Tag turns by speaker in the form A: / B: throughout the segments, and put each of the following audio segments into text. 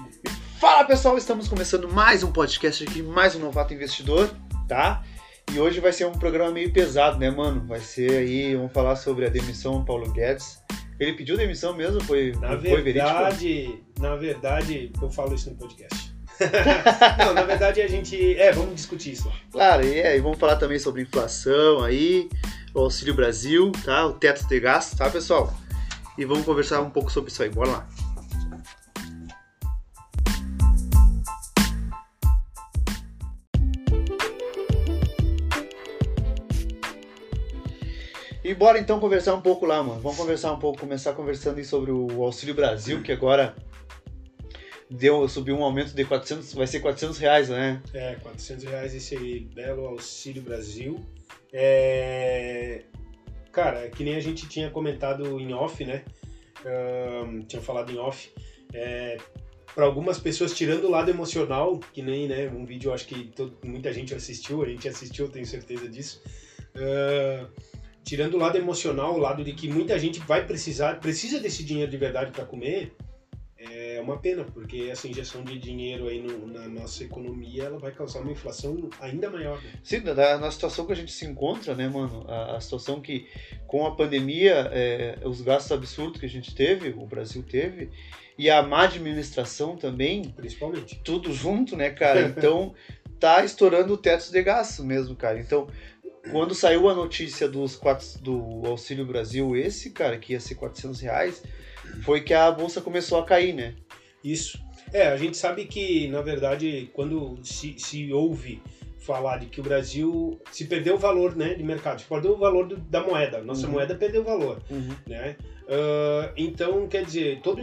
A: consigo.
B: Fala pessoal, estamos começando mais um podcast aqui, mais um Novato Investidor, tá? E hoje vai ser um programa meio pesado, né, mano? Vai ser aí, vamos falar sobre a demissão do Paulo Guedes. Ele pediu demissão mesmo? Foi,
A: Na
B: foi verídico?
A: verdade, na verdade, eu falo isso no podcast. Não, na verdade a gente. É, vamos discutir isso lá.
B: Claro, e aí vamos falar também sobre inflação aí, o Auxílio Brasil, tá? O teto de gasto, tá, pessoal? E vamos conversar um pouco sobre isso aí, bora lá. Bora então conversar um pouco lá, mano. Vamos conversar um pouco, começar conversando sobre o Auxílio Brasil, que agora deu, subiu um aumento de 400, vai ser 400 reais, né?
A: É, 400 reais esse belo Auxílio Brasil. É... Cara, que nem a gente tinha comentado em off, né? Ahn, tinha falado em off. É... Para algumas pessoas, tirando o lado emocional, que nem né, um vídeo acho que todo- muita gente assistiu, a gente assistiu, tenho certeza disso. Ah, tirando o lado emocional, o lado de que muita gente vai precisar, precisa desse dinheiro de verdade para comer, é uma pena, porque essa injeção de dinheiro aí no- na nossa economia, ela vai causar uma inflação ainda maior. né?
B: Sim, na, na situação que a gente se encontra, né, mano? A, a situação que, com a pandemia, é, os gastos absurdos que a gente teve, o Brasil teve, e a má administração também,
A: Principalmente.
B: tudo junto, né, cara? Então, tá estourando o teto de gastos mesmo, cara. Então, quando saiu a notícia dos quatro, do Auxílio Brasil, esse, cara, que ia ser 400 reais, foi que a bolsa começou a cair, né?
A: Isso. É, a gente sabe que, na verdade, quando se, se ouve falar de que o Brasil se perdeu o valor né, de mercado, se perdeu o valor do- da moeda, nossa
B: Uhum.
A: moeda perdeu o valor. né? Ah, então, quer dizer, todo,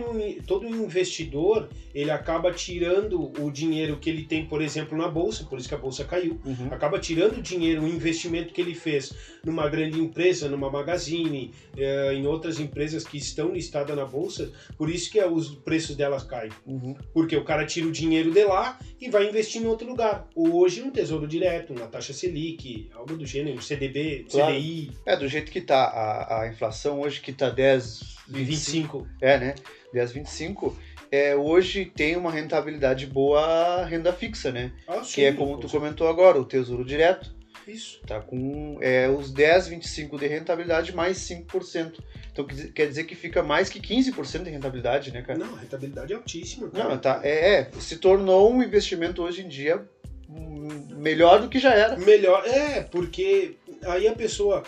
A: todo investidor, ele acaba tirando o dinheiro que ele tem, por exemplo, na bolsa, por isso que a bolsa caiu,
B: Uhum.
A: acaba tirando o dinheiro, o investimento que ele fez numa grande empresa, numa Magazine, eh, em outras empresas que estão listadas na bolsa, por isso que é os preços delas caem.
B: Uhum.
A: Porque o cara tira o dinheiro de lá e vai investir em outro lugar. Hoje, um tesouro direto, uma taxa Selic, algo do gênero, CDB,
B: Claro.
A: CDI,
B: É, do jeito que tá a, a inflação hoje, que tá 10, 25,
A: 25.
B: É, né? 10,25. É, hoje tem uma rentabilidade boa a renda fixa, né?
A: Ah,
B: que é
A: sim,
B: como
A: com
B: tu comentou agora, o Tesouro Direto.
A: Isso.
B: Tá com é, os 10,25 de rentabilidade mais 5%. Então quer dizer- quer dizer que fica mais que 15% de rentabilidade, né, cara?
A: Não, a rentabilidade é altíssima. cara.
B: Não, tá, é, é, se tornou um investimento hoje em dia melhor do que já era.
A: Melhor, é, porque aí a pessoa.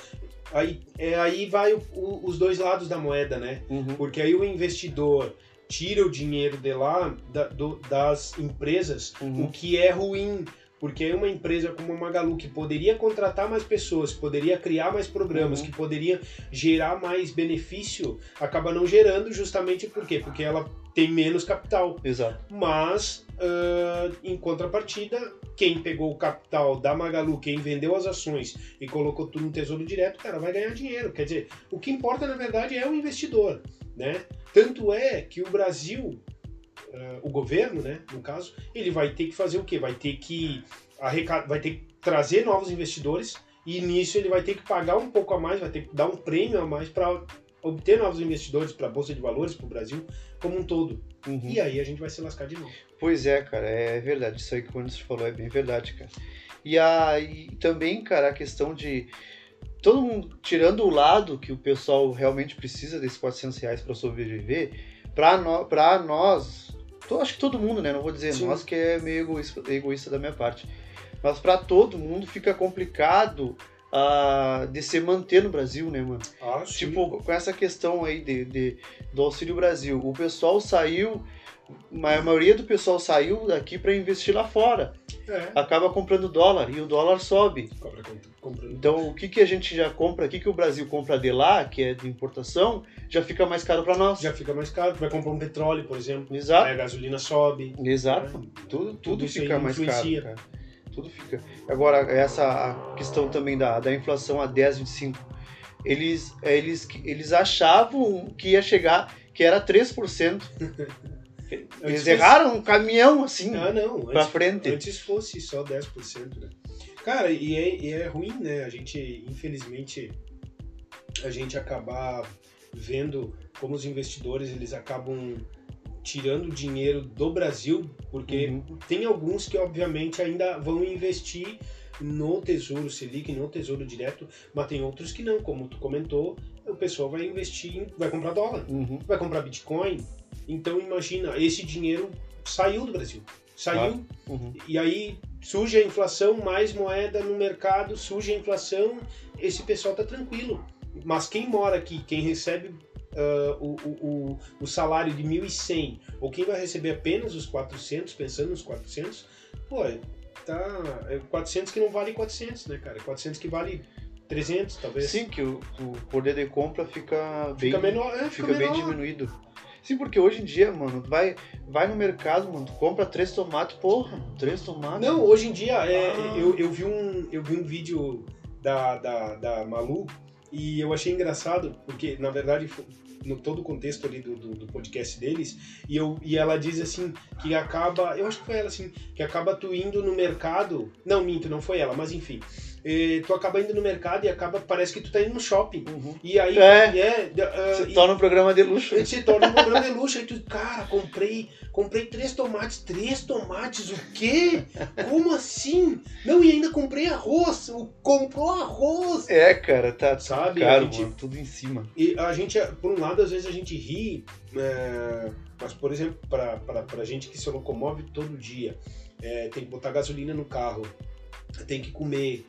A: Aí, é, aí vai o- o- os dois lados da moeda, né?
B: Uhum.
A: Porque aí o investidor tira o dinheiro de lá, da- do- das empresas,
B: Uhum.
A: o que é ruim. Porque uma empresa como a Magalu, que poderia contratar mais pessoas, que poderia criar mais programas,
B: Uhum.
A: que poderia gerar mais benefício, acaba não gerando justamente por quê? Porque ela tem menos capital.
B: Exato.
A: Mas, ah, em contrapartida, quem pegou o capital da Magalu, quem vendeu as ações e colocou tudo no tesouro direto, cara, vai ganhar dinheiro. Quer dizer, o que importa, na verdade, é o investidor, né? Tanto é que o Brasil, ah, o governo, né, no caso, ele vai ter que fazer o quê? Vai ter que arrecadar, vai ter que trazer novos investidores e nisso ele vai ter que pagar um pouco a mais, vai ter que dar um prêmio a mais para obter novos investidores para a bolsa de valores, para o Brasil como um todo.
B: Uhum.
A: E aí a gente vai se lascar de novo.
B: Pois é, cara, é verdade. Isso aí que o Anderson falou é bem verdade, cara. E aí também, cara, a questão de todo mundo tirando o lado que o pessoal realmente precisa desses 400 reais para sobreviver, para no, pra nós, to- acho que todo mundo, né? Não vou dizer
A: Sim.
B: nós que é meio egoísta, egoísta da minha parte, mas para todo mundo fica complicado ah, de se manter no Brasil, né, mano?
A: Ah,
B: Tipo, com essa questão aí de, de- do Auxílio Brasil, o pessoal saiu, a maioria do pessoal saiu daqui para investir lá fora.
A: é.
B: Acaba comprando dólar e o dólar sobe. Então, o que, que a gente já compra, o que, que o Brasil compra de lá, que é de importação, já fica mais caro para nós.
A: Já fica mais caro. Vai comprar um petróleo, por exemplo.
B: Exato.
A: Aí a gasolina sobe.
B: Exato.
A: né?
B: Tudo, tudo,
A: Tudo
B: fica mais caro, cara. Tudo fica. Agora, essa questão também da, da inflação a 10, 25. Eles, eles, eles achavam que ia chegar, que era 3%. Eles erraram um caminhão assim
A: Ah, não.
B: pra
A: Antes,
B: frente.
A: antes fosse só 10%, né? Cara, e é, e é ruim, né? A gente, infelizmente, a gente acabar vendo como os investidores eles acabam tirando dinheiro do Brasil, porque
B: Uhum.
A: tem alguns que obviamente ainda vão investir no Tesouro Selic, no Tesouro Direto, mas tem outros que não, como tu comentou, o pessoal vai investir, vai comprar dólar,
B: Uhum.
A: vai comprar Bitcoin. Então imagina, esse dinheiro saiu do Brasil. Saiu
B: Uhum.
A: e aí surge a inflação, mais moeda no mercado, surge a inflação, esse pessoal tá tranquilo. Mas quem mora aqui, quem recebe ah, o, o, o, salário de 1.100, ou quem vai receber apenas os 400, pensando nos 400, pô, tá... É 400 que não vale 400, né, cara? 400 que vale 300, talvez.
B: Sim, que o, o poder de compra fica bem,
A: Fica menor, é, fica
B: fica bem diminuído. Sim, porque hoje em dia, mano, vai, vai no mercado, mano, compra três tomates, porra, três tomates.
A: Não, hoje em dia, é,
B: Ah.
A: eu, eu, vi um, eu vi um vídeo da, da, da Malu e eu achei engraçado, porque na verdade, no todo o contexto ali do, do, do podcast deles, e, eu, e ela diz assim, que acaba, eu acho que foi ela assim, que acaba tu indo no mercado, não, minto, não foi ela, mas enfim, tu acaba indo no mercado e acaba, parece que tu tá indo no shopping.
B: Uhum.
A: E aí,
B: É.
A: é, ah,
B: Se torna um programa de luxo.
A: se torna um programa de luxo. Aí tu, cara, comprei, comprei três tomates. Três tomates? O quê? Como assim? Não, e ainda comprei arroz. O- Comprou arroz.
B: É, cara, tá
A: Sabe,
B: caro,
A: gente-
B: mano, tudo em cima.
A: E a gente, por um lado, às vezes a gente ri, é, mas, por exemplo, pra, pra, pra gente que se locomove todo dia, é, tem que botar gasolina no carro, tem que comer.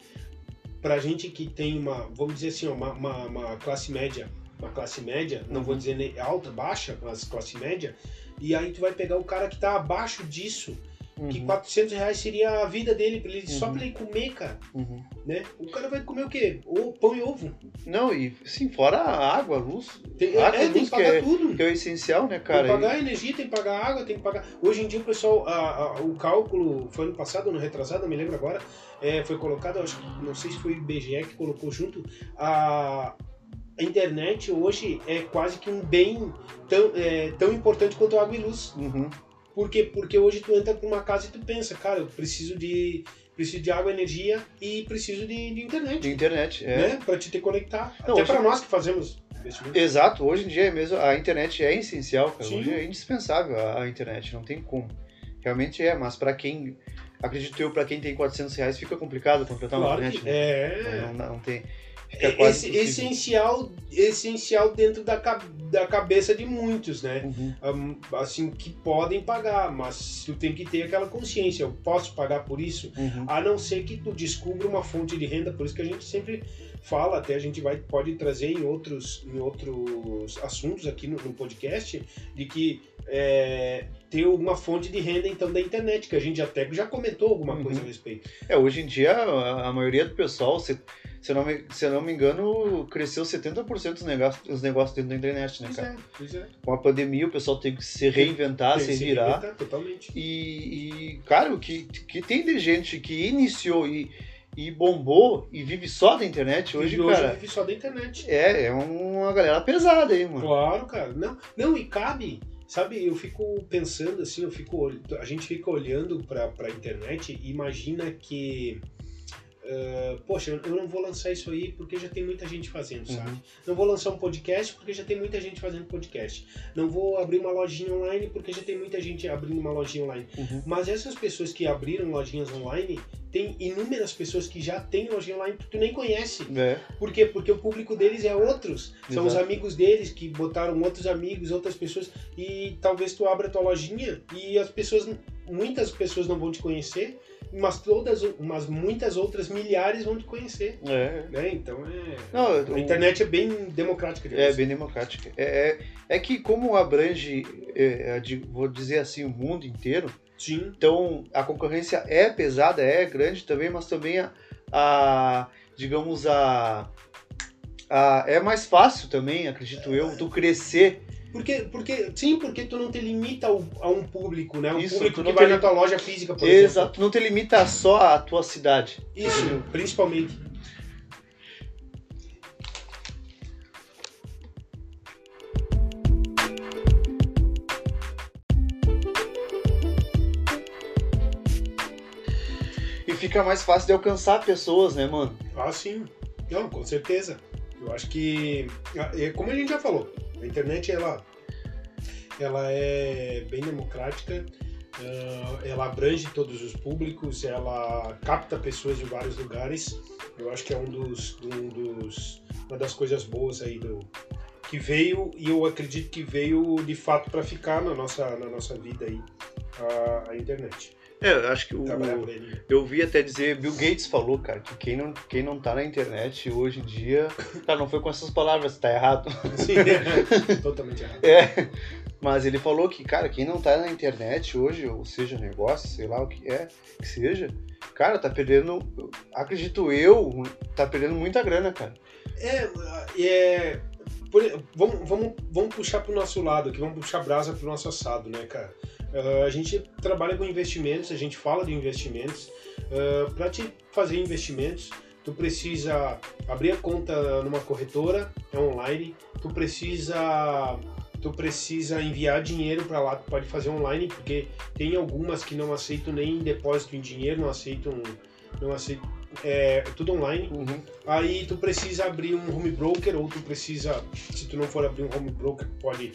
A: Pra gente que tem uma, vamos dizer assim, uma, uma, uma classe média, uma classe média, não vou
B: Uhum.
A: dizer nem alta, baixa, mas classe média, e aí tu vai pegar o cara que tá abaixo disso, que
B: Uhum,
A: 400 reais seria a vida dele, pra ele, só
B: Uhum.
A: pra ele comer, cara,
B: uhum.
A: né? O cara vai comer o quê? Ou pão e ovo.
B: Não, e sim, fora a água, a luz,
A: Tem,
B: Água,
A: é, tem
B: luz,
A: que pagar
B: que é-
A: tudo.
B: que é o essencial, né,
A: Tem
B: cara?
A: que pagar energia, tem que pagar água, tem que pagar. Hoje em dia o pessoal, a- a- o cálculo foi ano passado, ano retrasado, não me lembro agora, é, foi colocado, acho que não sei se foi o IBGE que colocou junto, a, a internet hoje é quase que um bem tão, é, tão importante quanto água e luz.
B: E... Uhum.
A: Por quê? Porque hoje tu entra pra uma casa e tu pensa, cara, eu preciso de, preciso de água, energia e preciso de, de internet.
B: De internet, é.
A: Né? Pra te ter conectar.
B: Não,
A: Até
B: hoje-
A: pra nós que fazemos investimento.
B: Exato, hoje em dia é mesmo, a internet é essencial, cara.
A: Sim.
B: Hoje é indispensável a, a internet, não tem como. Realmente é, mas pra quem, acredito eu, pra quem tem 400 reais fica complicado uma
A: Claro
B: internet,
A: que
B: né?
A: é.
B: Não, não, não tem.
A: É esse- essencial, essencial dentro da, da cabeça de muitos, né?
B: Uhum.
A: Hum, Assim, que podem pagar, mas tu tem que ter aquela consciência, eu posso pagar por isso?
B: Uhum.
A: A não ser que tu descubra uma fonte de renda, por isso que a gente sempre fala, até a gente vai, pode trazer em outros, em outros assuntos aqui no, no podcast, de que é, ter alguma fonte de renda então da internet, que a gente até já comentou alguma
B: Uhum.
A: coisa a respeito.
B: É, hoje em dia, a, a maioria do pessoal, se, se, eu não me, se eu não me engano, cresceu 70% dos negócios, dos negócios dentro da internet, né,
A: Pois
B: cara?
A: é, pois é.
B: Com a pandemia, o pessoal tem que se reinventar,
A: Tem
B: se virar.
A: reinventar Totalmente.
B: E, e, cara, o que, que tem de gente que iniciou e, e bombou e vive só da internet hoje,
A: hoje
B: cara,
A: vive só da internet.
B: é, é uma galera pesada aí, mano.
A: Claro, cara. Não, não e cabe. Sabe, eu fico pensando assim, eu fico, a gente fica olhando pra, pra internet e imagina que. Ah, poxa, eu não vou lançar isso aí porque já tem muita gente fazendo, sabe?
B: Uhum.
A: Não vou lançar um podcast porque já tem muita gente fazendo podcast. Não vou abrir uma lojinha online porque já tem muita gente abrindo uma lojinha online.
B: Uhum.
A: Mas essas pessoas que abriram lojinhas online, tem inúmeras pessoas que já têm lojinha online que tu nem conhece.
B: É,
A: Por quê? Porque o público deles é outros. São os
B: Exato.
A: amigos deles que botaram outros amigos, outras pessoas. E talvez tu abra tua lojinha e as pessoas, muitas pessoas não vão te conhecer, mas todas, mas muitas outras milhares vão te conhecer.
B: é.
A: Né? Então é.
B: Não,
A: A internet é bem democrática.
B: É bem democrática. É, é, é que como abrange, é, é, vou dizer assim, o mundo inteiro,
A: Sim.
B: então a concorrência é pesada, é grande também, mas também a, a, digamos, a, a- é mais fácil também, acredito eu, tu crescer.
A: Porque, porque, sim, porque tu não te limita ao- a um público, né? Um
B: Isso,
A: público que vai
B: te
A: na tua loja física, por exemplo.
B: Exato, não te limita só à tua cidade.
A: Isso, principalmente.
B: E fica mais fácil de alcançar pessoas, né, mano?
A: Ah, sim. Não, com certeza. Eu acho que, é como a gente já falou, a internet ela ela é bem democrática, ela abrange todos os públicos, ela capta pessoas de vários lugares. Eu acho que é um dos, um dos, uma das coisas boas aí do que veio e eu acredito que veio de fato para ficar na nossa, na nossa vida aí a, a internet.
B: É, eu acho que o, eu vi até dizer, Bill Gates falou, cara, que quem não, quem não tá na internet hoje em dia, tá, não foi com essas palavras, tá errado.
A: Sim, é, totalmente errado.
B: É, mas ele falou que, cara, quem não tá na internet hoje, ou seja, negócio, sei lá o que é, que seja, cara, tá perdendo, acredito eu, tá perdendo muita grana, cara.
A: É, é vamos, vamos, vamos puxar pro nosso lado aqui, vamos puxar brasa pro nosso assado, né, cara? Uh, a gente trabalha com investimentos, a gente fala de investimentos. Uh, ah, Para te fazer investimentos, tu precisa abrir a conta numa corretora, é online. Tu precisa tu precisa enviar dinheiro para lá, tu pode fazer online, porque tem algumas que não aceitam nem depósito em dinheiro, não aceitam não aceitam é, tudo online. Uhum. Aí tu precisa abrir um home broker ou tu precisa, se tu não for abrir um home broker, pode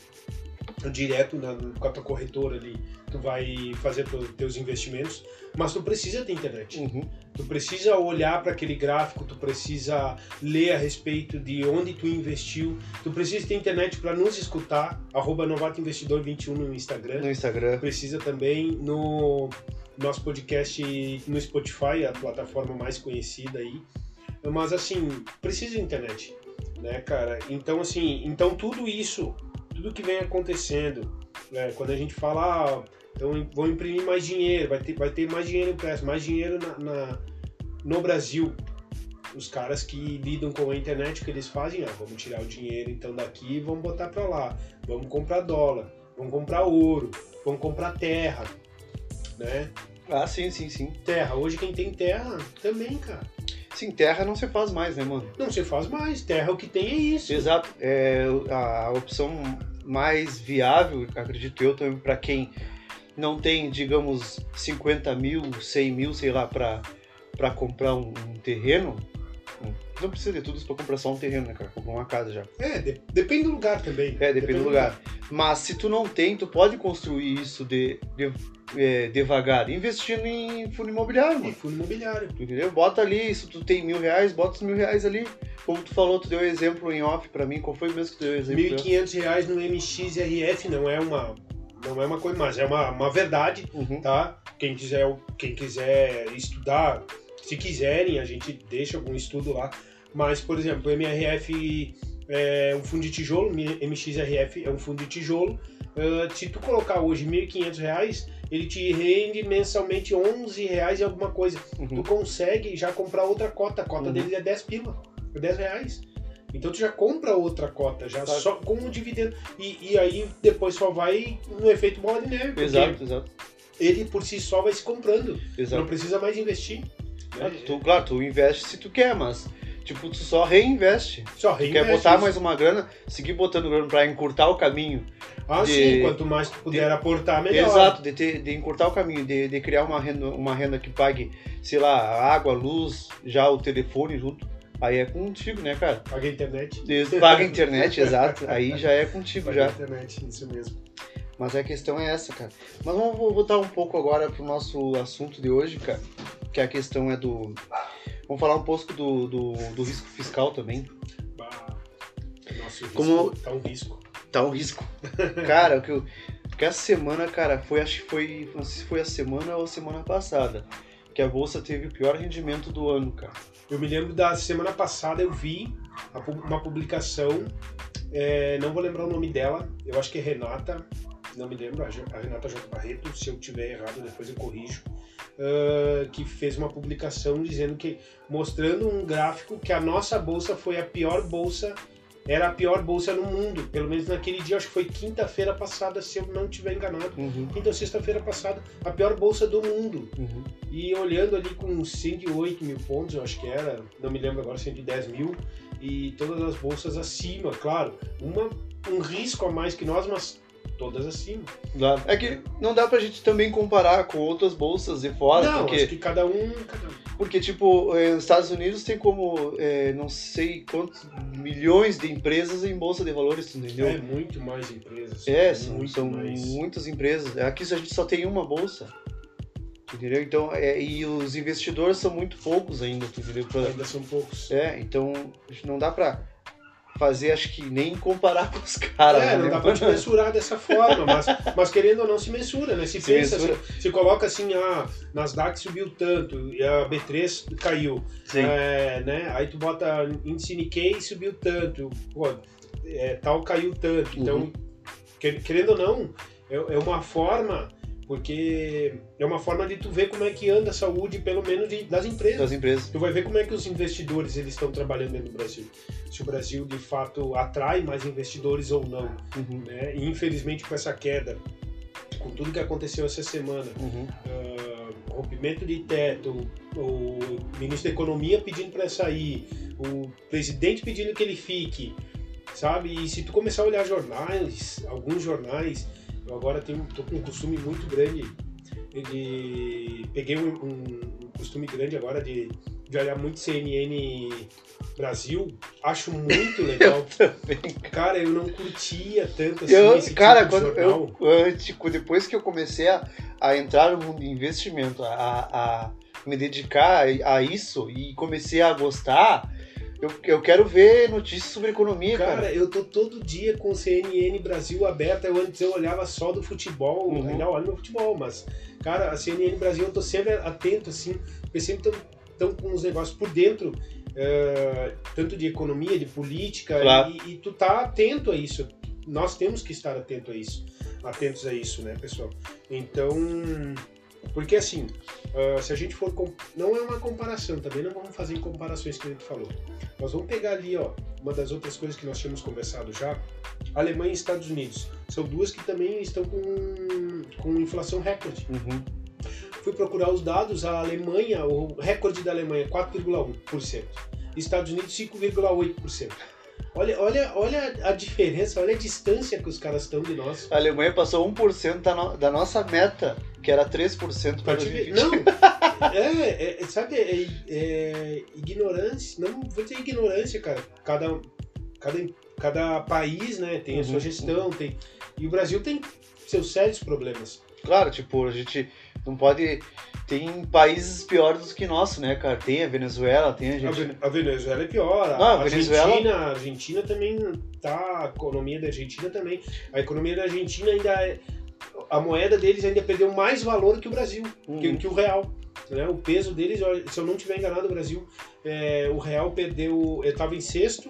A: direto na, com a tua corretora ali, tu vai fazer teus investimentos, mas tu precisa ter internet. Uhum. Tu precisa olhar para aquele gráfico, tu precisa ler a respeito de onde tu investiu, tu precisa ter internet para nos escutar, arroba Novato Investidor 21 no Instagram.
B: No Instagram.
A: Precisa também no nosso podcast no Spotify, a plataforma mais conhecida aí. Mas assim, precisa de internet, né, cara? Então assim, então tudo isso tudo que vem acontecendo, né? quando a gente fala, ah, então vão imprimir mais dinheiro, vai ter, vai ter mais dinheiro impresso, mais dinheiro na, na, no Brasil. Os caras que lidam com a internet, o que eles fazem? Ah, vamos tirar o dinheiro então daqui e vamos botar para lá. Vamos comprar dólar, vamos comprar ouro, vamos comprar terra, né?
B: Ah, sim, sim, sim.
A: Terra. Hoje quem tem terra também, cara.
B: Sim, terra não se faz mais, né, mano?
A: Não se faz mais. Terra o que tem é isso.
B: Exato. É, a opção mais viável, acredito eu, também para quem não tem, digamos, 50 mil, 100 mil, sei lá, para comprar um, um, terreno. Não precisa de tudo isso para comprar só um terreno, né, cara? Comprar uma casa já.
A: É, de, depende do lugar também.
B: É, depende, depende do lugar. lugar. Mas se tu não tem, tu pode construir isso de, de é, devagar, investindo em fundo imobiliário, mano. Em
A: fundo imobiliário.
B: Entendeu? Bota ali, se tu tem mil reais, bota os mil reais ali. Como tu falou, tu deu exemplo em off pra mim, qual foi mesmo que tu deu exemplo?
A: 1.500 reais no MXRF não é uma não é uma coisa, mas é uma, uma verdade, uhum. tá? Quem quiser, quem quiser estudar, se quiserem, a gente deixa algum estudo lá. Mas, por exemplo, o MRF é um fundo de tijolo, MXRF é um fundo de tijolo. Uh, se tu colocar hoje R$ 1.500, ele te rende mensalmente 11 reais e alguma coisa. Uhum. Tu consegue já comprar outra cota. A cota uhum. dele é 10 pila, é 10 reais. Então tu já compra outra cota, já só com o dividendo. E, e aí depois só vai no efeito bola de neve.
B: Exato, exato.
A: Ele por si só vai se comprando. Exato. Não precisa mais investir.
B: Né? Tu, claro, tu investe se tu quer, mas tipo, tu só reinveste.
A: Só reinveste.
B: Tu quer botar isso. mais uma grana, seguir botando grana para encurtar o caminho
A: ah, de, sim, quanto mais tu puder de, aportar, melhor.
B: Exato, de, ter, de encurtar o caminho, de, de criar uma renda, uma renda que pague, sei lá, água, luz, já o telefone junto. Aí é contigo, né, cara?
A: Paga a internet.
B: Paga a internet, exato. Aí já é contigo,
A: Paga
B: já.
A: a internet, isso mesmo.
B: Mas a questão é essa, cara. Mas vamos voltar um pouco agora pro nosso assunto de hoje, cara. Que a questão é do. Vamos falar um pouco do, do, do risco fiscal também.
A: Bah, nosso risco
B: Como...
A: tá um risco
B: tá um risco. cara, o que eu. Porque essa semana, cara, foi, acho que foi. Não sei se foi a semana ou a semana passada. Que a bolsa teve o pior rendimento do ano, cara.
A: Eu me lembro da semana passada, eu vi uma publicação, é, não vou lembrar o nome dela, eu acho que é Renata, não me lembro, a Renata J. Barreto, se eu tiver errado depois eu corrijo, uh, que fez uma publicação dizendo que, mostrando um gráfico que a nossa bolsa foi a pior bolsa era a pior bolsa no mundo. Pelo menos naquele dia, acho que foi quinta-feira passada, se eu não estiver enganado. Uhum. Quinta ou sexta-feira passada, a pior bolsa do mundo. Uhum. E olhando ali com 108 mil pontos, eu acho que era, não me lembro agora, 110 mil, e todas as bolsas acima, claro. Uma, um risco a mais que nós, mas todas acima.
B: Dá. É que não dá pra gente também comparar com outras bolsas de fora,
A: não,
B: porque...
A: acho que cada um... Cada um
B: Porque, tipo, eh, os Estados Unidos tem como é, não sei quantos milhões de empresas em bolsa de valores, entendeu?
A: É muito mais empresas.
B: É, são,
A: muito
B: são
A: mais.
B: muitas empresas. Aqui a gente só tem uma bolsa. Entendeu? Então, é, e os investidores são muito poucos ainda, entendeu? Pra-
A: Ainda são poucos.
B: é, então não dá pra fazer, acho que nem comparar com os caras.
A: é,
B: né?
A: não dá pra te mensurar dessa forma, mas, mas querendo ou não se mensura, né? Se,
B: Se
A: pensa,
B: mensura.
A: Se, se coloca assim, ah, Nasdaq subiu tanto, e a B3 caiu.
B: Sim.
A: É, né? Aí tu bota índice Nikkei subiu tanto, pô, é, tal caiu tanto. Então,
B: Uhum.
A: quer- querendo ou não, é, é uma forma, porque é uma forma de tu ver como é que anda a saúde, pelo menos de- das empresas.
B: Das empresas.
A: Tu vai ver como é que os investidores eles estão trabalhando dentro do Brasil. Se o Brasil de fato atrai mais investidores ou não.
B: Uhum.
A: Né? E infelizmente com essa queda, com tudo que aconteceu essa semana,
B: Uhum.
A: ah, rompimento de teto, o ministro da Economia pedindo para sair, o presidente pedindo que ele fique, sabe? E se tu começar a olhar jornais, alguns jornais, eu agora tenho tô com um costume muito grande de peguei um, um- um costume grande agora de, de olhar muito CNN Brasil, acho muito legal. Cara, eu não curtia tanto assim
B: Eu,
A: esse
B: cara,
A: tipo de
B: quando
A: jornal.
B: eu, antes, tipo, depois que eu comecei a, a entrar no mundo de investimento, a, a me dedicar a isso e comecei a gostar, eu, eu quero ver notícias sobre economia, cara.
A: Cara, eu tô todo dia com o CNN Brasil aberta. Eu antes eu olhava só do futebol,
B: Uhum.
A: ainda olho no futebol, mas, cara, a CNN Brasil eu tô sempre atento, assim, porque sempre estão com os negócios por dentro, eh, tanto de economia, de política,
B: Claro.
A: e, e tu tá atento a isso. Nós temos que estar atento a isso, atentos a isso, né, pessoal? Então, porque assim, ah, se a gente for. com- Não é uma comparação, também não vamos fazer comparações que a gente falou. Nós vamos pegar ali, ó, uma das outras coisas que nós tínhamos conversado já, Alemanha e Estados Unidos. São duas que também estão com, com inflação recorde.
B: Uhum.
A: Fui procurar os dados, a Alemanha, o recorde da Alemanha é 4,1%. Estados Unidos 5,8%. Olha, olha, olha a diferença, olha a distância que os caras estão de nós.
B: A Alemanha passou 1% da, no, da nossa meta, que era 3%
A: Pra
B: para
A: te ver-
B: 2020.
A: Não, é, é, sabe, é, é ignorância, não vou dizer ignorância, cara. Cada, cada, cada país, né, tem a sua
B: Uhum.
A: gestão, tem. E o Brasil tem seus sérios problemas.
B: Claro, tipo, a gente não pode. Tem países piores do que nosso, né, cara? Tem a Venezuela, tem a
A: A,
B: gente.
A: Ve- a Venezuela é pior, a,
B: Não, a
A: Argentina,
B: Venezuela-
A: a Argentina também tá, a economia da Argentina também. A economia da Argentina ainda é, a moeda deles ainda perdeu mais valor que o Brasil, que,
B: Uhum.
A: que o real. Né? O peso deles, se eu não estiver enganado, o Brasil, é, o real perdeu, estava em sexto,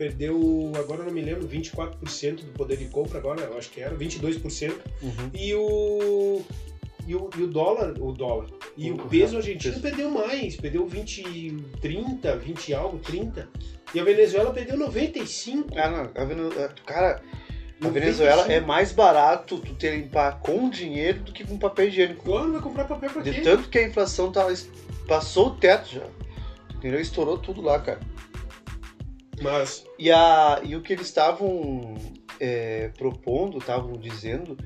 A: perdeu, agora não me lembro, 24% do poder de compra agora, eu acho que era, 22%.
B: Uhum.
A: E o, e o, e o dólar, o dólar, e o,
B: O
A: peso argentino
B: peso.
A: perdeu mais, perdeu 20, 30, 20 algo, 30. E a Venezuela perdeu 95.
B: Ah, não, a Venezuela, cara, a
A: 95.
B: Venezuela é mais barato tu te limpar com dinheiro do que com papel higiênico.
A: Agora vai comprar papel pra
B: De
A: quê?
B: tanto que a inflação tá, passou o teto já. Entendeu? Estourou tudo lá, cara.
A: Mas,
B: E, a, e o que eles estavam é, propondo, estavam dizendo,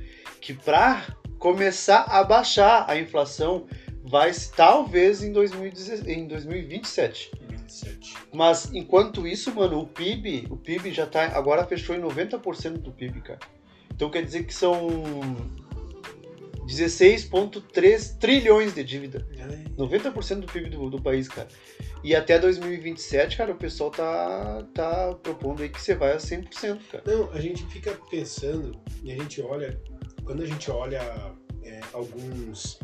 B: que para começar a baixar a inflação vai talvez em, 2016, em 2027.
A: 27.
B: Mas enquanto isso, mano, o PIB, o PIB já tá agora fechou em 90% do PIB, cara. Então quer dizer que são 16.3 trilhões de dívida. 90% do PIB do, do país, cara. E até 2027, cara, o pessoal tá, tá propondo aí que você vai a 100%, cara.
A: Não, a gente fica pensando e a gente olha, quando a gente olha é, alguns,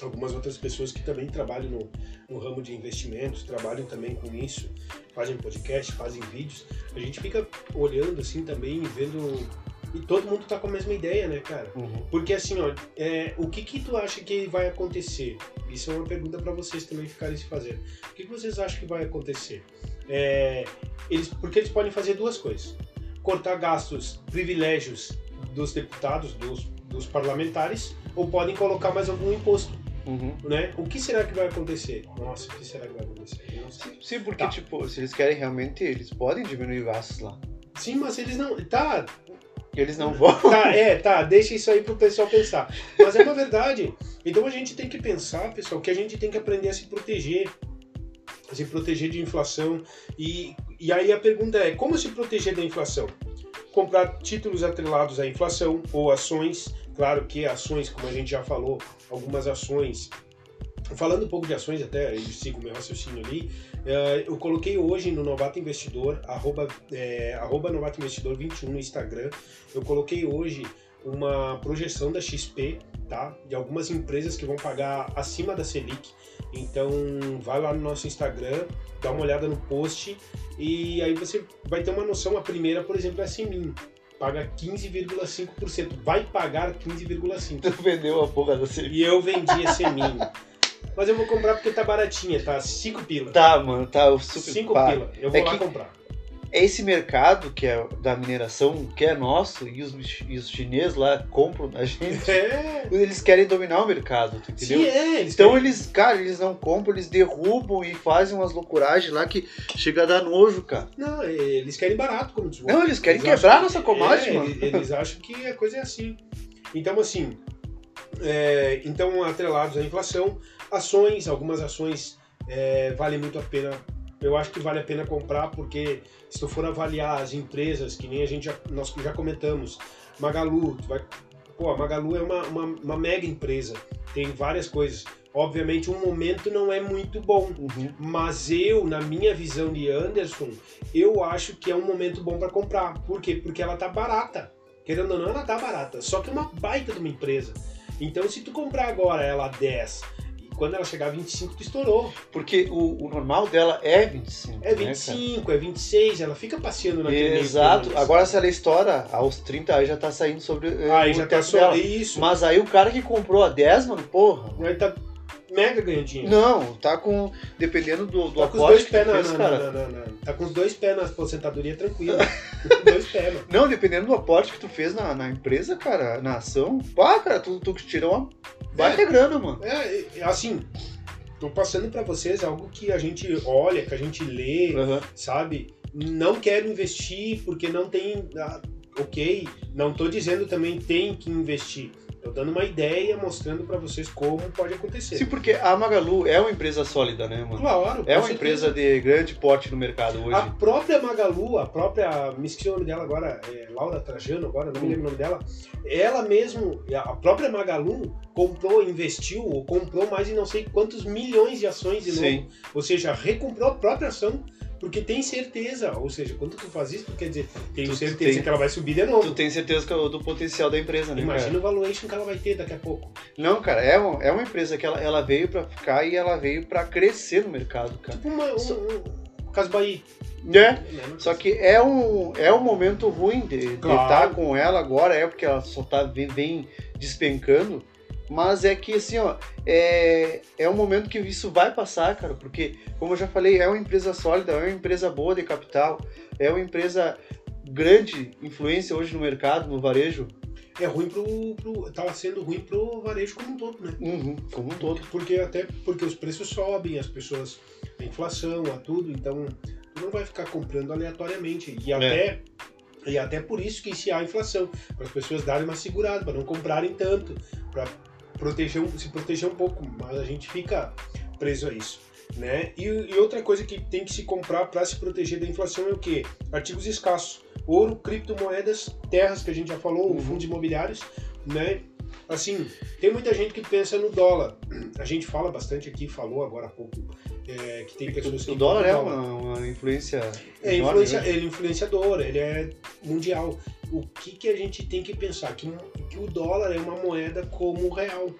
A: algumas outras pessoas que também trabalham no, no ramo de investimentos, trabalham também com isso, fazem podcast, fazem vídeos, a gente fica olhando assim também e vendo. E todo mundo tá com a mesma ideia, né, cara? Porque assim, ó, é, o que que tu acha que vai acontecer? Isso é uma pergunta para vocês também ficarem se fazendo. O que, que vocês acham que vai acontecer? É, eles, porque eles podem fazer duas coisas: cortar gastos, privilégios dos deputados, dos, dos parlamentares, ou podem colocar mais algum imposto,
B: Uhum.
A: né? O que será que vai acontecer? Nossa, o que será que vai acontecer? Sei.
B: Sim, porque,
A: Tá.
B: tipo, se eles querem realmente, eles podem diminuir gastos lá.
A: Sim, mas eles não. Tá.
B: Eles não vão.
A: Tá, é, tá, deixa isso aí pro pessoal pensar. Mas é uma verdade. Então a gente tem que pensar, pessoal, que a gente tem que aprender a se proteger. Se proteger de inflação. E, e aí a pergunta é: como se proteger da inflação? Comprar títulos atrelados à inflação ou ações. Claro que ações, como a gente já falou, algumas ações Falando um pouco de ações, até eu sigo meu raciocínio ali, eu coloquei hoje no Novato Investidor, arroba, é, arroba Novato Investidor 21 no Instagram, eu coloquei hoje uma projeção da XP, tá? De algumas empresas que vão pagar acima da Selic. Então, vai lá no nosso Instagram, dá uma olhada no post e aí você vai ter uma noção. A primeira, por exemplo, é a Semin. Paga 15,5%. Vai pagar 15,5%.
B: Tu vendeu a porra da Semin.
A: E eu vendi a Semin. Mas eu vou comprar porque tá baratinha, tá? 5 pila.
B: Tá, mano, tá super
A: 5
B: pá.
A: pila. Eu vou
B: É
A: lá
B: que-
A: comprar.
B: É esse mercado que é da mineração, que é nosso, e os, e os chineses lá compram da gente.
A: É.
B: Eles querem dominar o mercado, tu entendeu?
A: Sim, é. Eles
B: Então
A: querem-
B: eles, cara, eles não compram, eles derrubam e fazem umas loucuragens lá que chega a dar nojo, cara.
A: Não, eles querem barato, como o
B: Não, eles querem
A: acham
B: quebrar
A: que-
B: nossa commodity,
A: é,
B: mano.
A: Eles, eles acham que a coisa é assim. Então, assim, é, então atrelados à inflação, ações, algumas ações é, valem muito a pena. Eu acho que vale a pena comprar porque se tu for avaliar as empresas, que nem a gente já, nós já comentamos, Magalu, tu vai, pô, a Magalu é uma, uma, uma mega empresa, tem várias coisas. Obviamente, um momento não é muito bom,
B: Uhum.
A: mas eu, na minha visão de Anderson, eu acho que é um momento bom para comprar. Por quê? Porque ela tá barata. Querendo ou não, ela tá barata. Só que é uma baita de uma empresa. Então, se tu comprar agora ela a 10 e quando ela chegar a 25, tu estourou.
B: Porque o, o normal dela é 25.
A: É
B: né, cara?
A: 25, é 26, ela fica passeando meio
B: Exato.
A: termo.
B: Agora se ela estoura aos 30, aí já tá saindo sobre eh,
A: Aí
B: o
A: já tá
B: dela.
A: isso.
B: Mas aí o cara que comprou a 10, mano, porra.
A: Aí tá mega ganhando dinheiro.
B: Não, tá com. Dependendo do, do
A: Tá com os
B: aporte
A: dois
B: que
A: pés
B: tu
A: na,
B: fez,
A: na,
B: cara.
A: Tá com os dois pés na aposentadoria tranquilo. dois pés, mano.
B: Não, dependendo do aporte que tu fez na, na empresa, cara, na ação, pá, cara, tu, tu tirou uma baita grana, mano.
A: É, é, assim, tô passando pra vocês algo que a gente olha, que a gente lê,
B: Aham.
A: sabe? Não quero investir porque não tem. ah, ok, não tô dizendo também tem que investir. Tô dando uma ideia, mostrando pra vocês como pode acontecer.
B: Sim, porque a Magalu é uma empresa sólida, né, mano?
A: Claro.
B: É uma
A: certeza.
B: empresa de grande porte no mercado hoje.
A: A própria Magalu, a própria. Me esqueci o nome dela agora, é Laura Trajano, agora, não me lembro o nome dela. Ela mesmo, a própria Magalu, comprou, investiu, ou comprou mais de não sei quantos milhões de ações de novo.
B: Sim.
A: Ou seja, recomprou a própria ação, porque tem certeza. Ou seja, quando tu faz isso, tu quer dizer, tenho
B: Tu
A: certeza
B: tem-
A: que ela vai subir de novo.
B: Tu tem certeza é do potencial da empresa, né,
A: Imagina o valuation que ela vai ter daqui a pouco.
B: cara? Não, cara, é uma, é uma empresa que ela, ela veio pra ficar e ela veio pra crescer no mercado, cara.
A: Tipo uma, um,
B: Só-
A: um Caso Bahia.
B: É,
A: Né?
B: Só que é um, é um momento ruim de
A: Claro.
B: estar com ela agora, é porque ela só tá, vem, vem despencando. Mas é que assim, ó, é, é um momento que isso vai passar, cara, porque, como eu já falei, é uma empresa sólida, é uma empresa boa de capital, é uma empresa grande influência hoje no mercado, no varejo,
A: É ruim pro, pro. Tava sendo ruim pro varejo como um todo, né?
B: uhum, como um todo.
A: Porque até porque os preços sobem, as pessoas. A inflação, a tudo, então tu não vai ficar comprando aleatoriamente. E até. E até por isso que se há inflação, para as pessoas darem uma segurada, para não comprarem tanto, para proteger, se proteger um pouco, mas a gente fica preso a isso. Né? E, e outra coisa que tem que se comprar para se proteger da inflação é o quê? Artigos escassos. Ouro, criptomoedas, terras, que a gente já falou,
B: Uhum.
A: fundos imobiliários, né? Assim, tem muita gente que pensa no dólar. A gente fala bastante aqui, falou agora há pouco, é, que tem pessoas que
B: O dólar é uma, uma influência.
A: é,
B: enorme,
A: influencia,
B: né?
A: ele é influenciador, ele é mundial. O que, que a gente tem que pensar? Que, que o dólar é uma moeda como o real.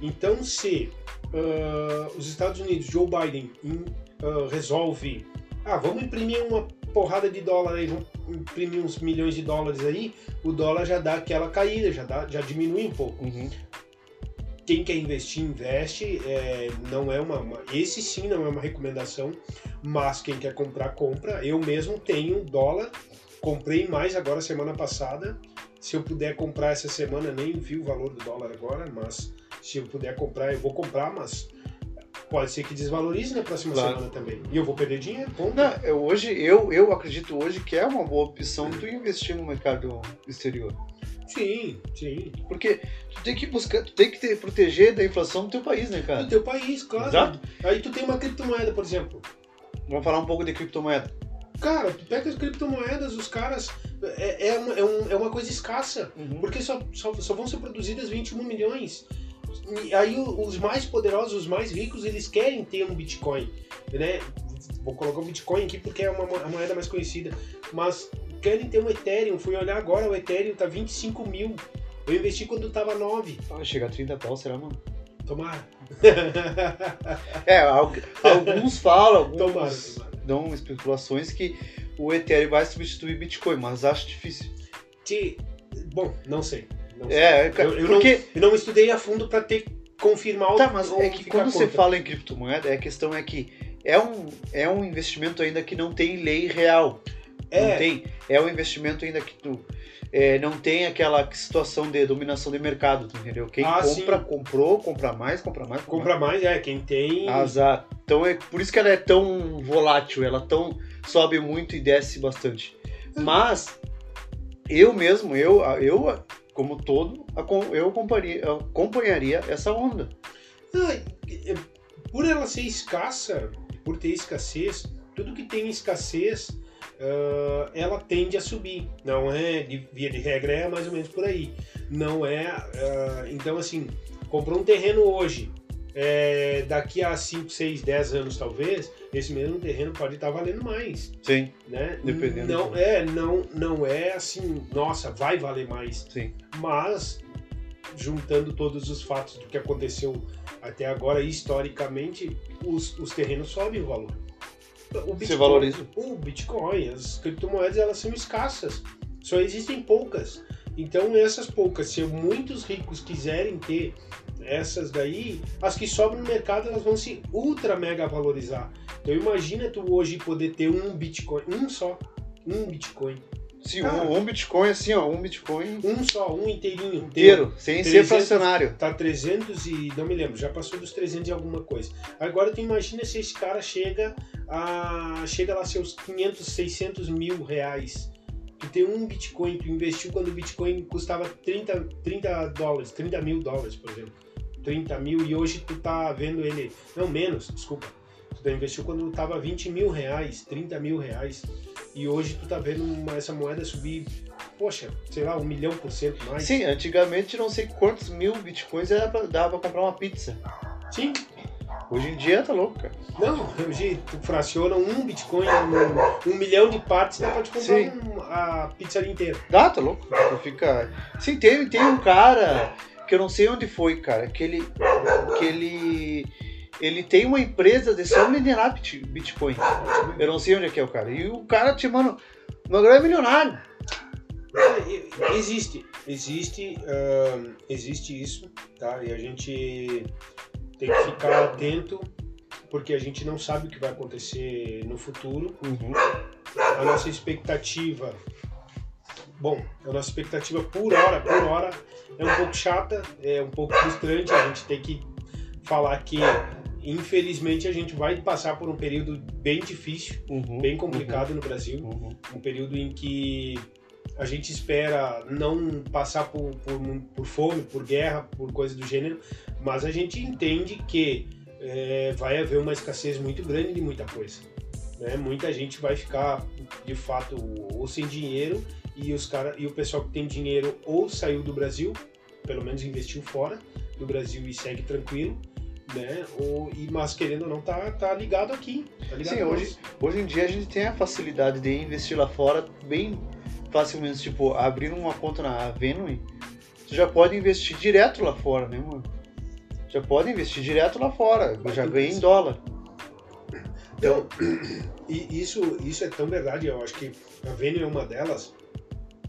A: Então, se ah, os Estados Unidos, Joe Biden, im- ah, resolve, ah, vamos imprimir uma porrada de dólar aí, vamos imprimir uns milhões de dólares aí, o dólar já dá aquela caída, já, dá, já diminui um pouco
B: Uhum.
A: quem quer investir, investe. é, não é uma, uma- Esse sim não é uma recomendação, mas quem quer comprar, compra. Eu mesmo tenho dólar, comprei mais agora semana passada. Se eu puder comprar essa semana, nem vi o valor do dólar agora, mas se eu puder comprar, eu vou comprar, mas pode ser que desvalorize na próxima
B: Claro.
A: semana também. E eu vou perder dinheiro, ponto.
B: Não, eu, hoje, eu, eu acredito hoje que é uma boa opção tu investir no mercado exterior.
A: Sim, sim.
B: Porque tu tem que buscar, tu tem que te proteger da inflação do teu país, né,
A: Do
B: cara?
A: teu país, claro.
B: Exato.
A: Aí tu tem uma criptomoeda, por exemplo.
B: Vamos falar um pouco de criptomoeda.
A: Cara, tu pega as criptomoedas, os caras. É, é, uma, é, um- é uma coisa escassa. Porque só, só, só vão ser produzidas 21 milhões. E aí os mais poderosos, os mais ricos, eles querem ter um Bitcoin, né? Vou colocar o Bitcoin aqui porque é uma, a moeda mais conhecida. Mas querem ter um Ethereum. Fui olhar agora, o Ethereum tá 25 mil. Eu investi quando tava 9.
B: Vai chegar a 30 pau, será, mano?
A: Tomara.
B: É, al- alguns falam, alguns
A: Tomara, tomara.
B: Dão especulações que o Ethereum vai substituir Bitcoin, mas acho difícil.
A: Que, bom, não sei. Não sei.
B: É,
A: Eu, eu
B: porque...
A: não, eu não estudei a fundo pra ter confirmar
B: Tá, mas é que quando você fala em criptomoeda, a questão é que é um, é um investimento ainda que não tem lei real. Não
A: É,
B: tem. É um investimento ainda que tu é, não tem aquela situação de dominação de mercado, entendeu? Quem
A: Ah,
B: compra,
A: sim.
B: comprou, compra mais, compra mais,
A: compra mais, é, quem tem.
B: mais. Azar. Então é por isso que ela é tão volátil, ela tão sobe muito e desce bastante. Mas eu mesmo, eu, eu como todo, eu acompanharia, acompanharia essa onda.
A: É, por ela ser escassa, por ter escassez, tudo que tem escassez, ah, ela tende a subir. Não é, de, via de regra, é mais ou menos por aí. Não é. ah, então, assim, comprou um terreno hoje. é, daqui a 5, 6, 10 anos, talvez, esse mesmo terreno pode estar valendo mais.
B: Sim,
A: Né?
B: Dependendo
A: Não, é, não, não é assim, nossa, vai valer mais
B: sim.
A: mas juntando todos os fatos do que aconteceu até agora, historicamente, os, os terrenos sobem o valor. O
B: Você valoriza.
A: O Bitcoin, as criptomoedas, elas são escassas. Só existem poucas. Então, essas poucas, se muitos ricos quiserem ter essas daí, as que sobram no mercado, elas vão se ultra mega valorizar. Então, imagina tu hoje poder ter um Bitcoin, um só, um Bitcoin.
B: Sim,
A: Cara.
B: um, um Bitcoin assim, ó, um Bitcoin
A: Um só, um inteirinho.
B: inteiro, sem ser
A: 300
B: fracionário.
A: Tá 300 e. Não me lembro, já passou dos 300 e alguma coisa. Agora tu imagina se esse cara chega a. chega lá seus 500, 600 mil reais. Tu tem um Bitcoin, tu investiu quando o Bitcoin custava 30, 30 dólares, 30 mil dólares, por exemplo. 30 mil e hoje tu tá vendo ele. Não, menos, desculpa. Tu investiu quando tava 20 mil reais, 30 mil reais. E hoje tu tá vendo uma- essa moeda subir, poxa, sei lá, um milhão por cento mais.
B: Sim, antigamente não sei quantos mil bitcoins era pra, dava pra comprar uma pizza.
A: Sim,
B: Hoje em dia tá louco, cara.
A: Não, hoje tu fraciona um Bitcoin, um, um milhão de partes, dá pra te comprar um- a pizzaria inteira.
B: Dá, tá louco. Tu fica. Sim, tem, tem um cara que eu não sei onde foi, cara, que ele. que ele. Ele tem uma empresa de só minerar bit- Bitcoin. Eu não sei onde é que é o cara. E o cara, te, mano, o é milionário.
A: É, Existe, existe, ahn, existe isso, tá? E a gente tem que ficar atento, porque a gente não sabe o que vai acontecer no futuro. A nossa expectativa, bom, a nossa expectativa por hora, por hora, é um pouco chata, é um pouco frustrante. A gente tem que falar que, infelizmente, a gente vai passar por um período bem difícil,
B: Uhum,
A: bem complicado no Brasil
B: uhum, uhum.
A: um período em que a gente espera não passar por, por, por fome, por guerra, por coisa do gênero, mas a gente entende que é, vai haver uma escassez muito grande de muita coisa. Né? Muita gente vai ficar, de fato, ou sem dinheiro e, os cara, e o pessoal que tem dinheiro ou saiu do Brasil, pelo menos investiu fora do Brasil e segue tranquilo, né? Ou, e, mas querendo ou não, tá, tá ligado aqui. Tá ligado
B: Sim, hoje, hoje em dia a gente tem a facilidade de investir lá fora bem facilmente. Tipo, abrindo uma conta na Venue, tu já pode investir direto lá fora, né, mano? Já pode investir direto lá fora. Eu já ganhei em dólar.
A: Então, e isso, isso é tão verdade, eu acho que a Venue é uma delas,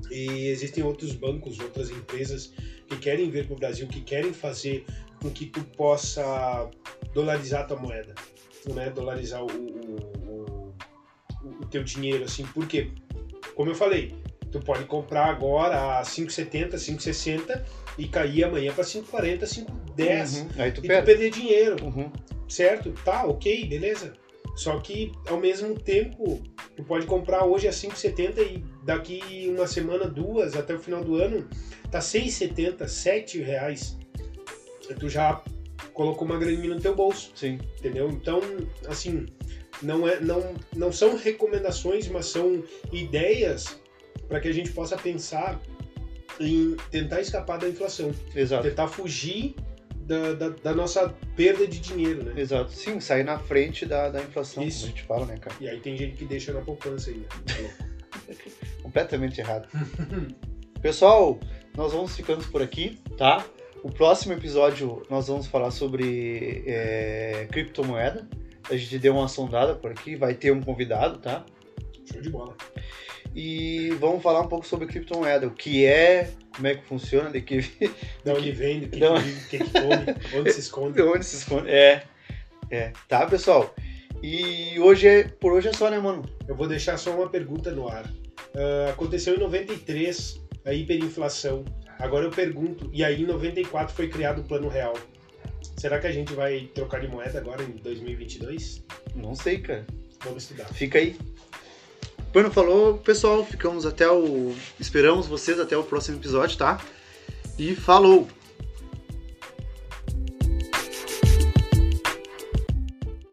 A: e existem outros bancos, outras empresas que querem vir para o Brasil, que querem fazer com que tu possa dolarizar a tua moeda, né? dolarizar o, o, o, o teu dinheiro, assim, porque, como eu falei, tu pode comprar agora a 5,70, 5,60 e cair amanhã para 5,40, 5,10
B: Uhum. Aí tu
A: e tu
B: perde.
A: perder dinheiro.
B: Uhum.
A: certo, tá, ok, beleza. Só que ao mesmo tempo, tu pode comprar hoje a 5,70 e daqui uma semana, duas, até o final do ano, tá 6,70, 7 reais. Tu já colocou uma graninha no teu bolso,
B: Sim.
A: entendeu? Então, assim, não, é, não, não são recomendações, mas são ideias para que a gente possa pensar em tentar escapar da inflação,
B: Exato.
A: tentar fugir da, da, da nossa perda de dinheiro, né?
B: Exato. Sim, sair na frente da, da inflação,
A: Isso.
B: como a gente fala, né, cara?
A: E aí tem gente que deixa na poupança ainda.
B: Completamente errado. Pessoal, nós vamos ficando por aqui, tá? O próximo episódio nós vamos falar sobre é, criptomoeda. A gente deu uma sondada por aqui, vai ter um convidado, tá?
A: Show de bola.
B: E vamos falar um pouco sobre criptomoeda, o que é, como é que funciona, de que
A: Da onde vem, do que,
B: Da
A: que, o que, que come, onde se esconde.
B: de onde se esconde. É, é, tá, pessoal? E hoje é, por hoje é só, né, mano?
A: Eu vou deixar só uma pergunta no ar. Ah, aconteceu em 93 a hiperinflação. Agora eu pergunto, e aí em 94 foi criado o Plano Real. Será que a gente vai trocar de moeda agora em 2022?
B: Não sei, cara.
A: Vamos estudar.
B: Fica aí. Bueno, falou, pessoal. Ficamos até o. Esperamos vocês até o próximo episódio, tá? E falou!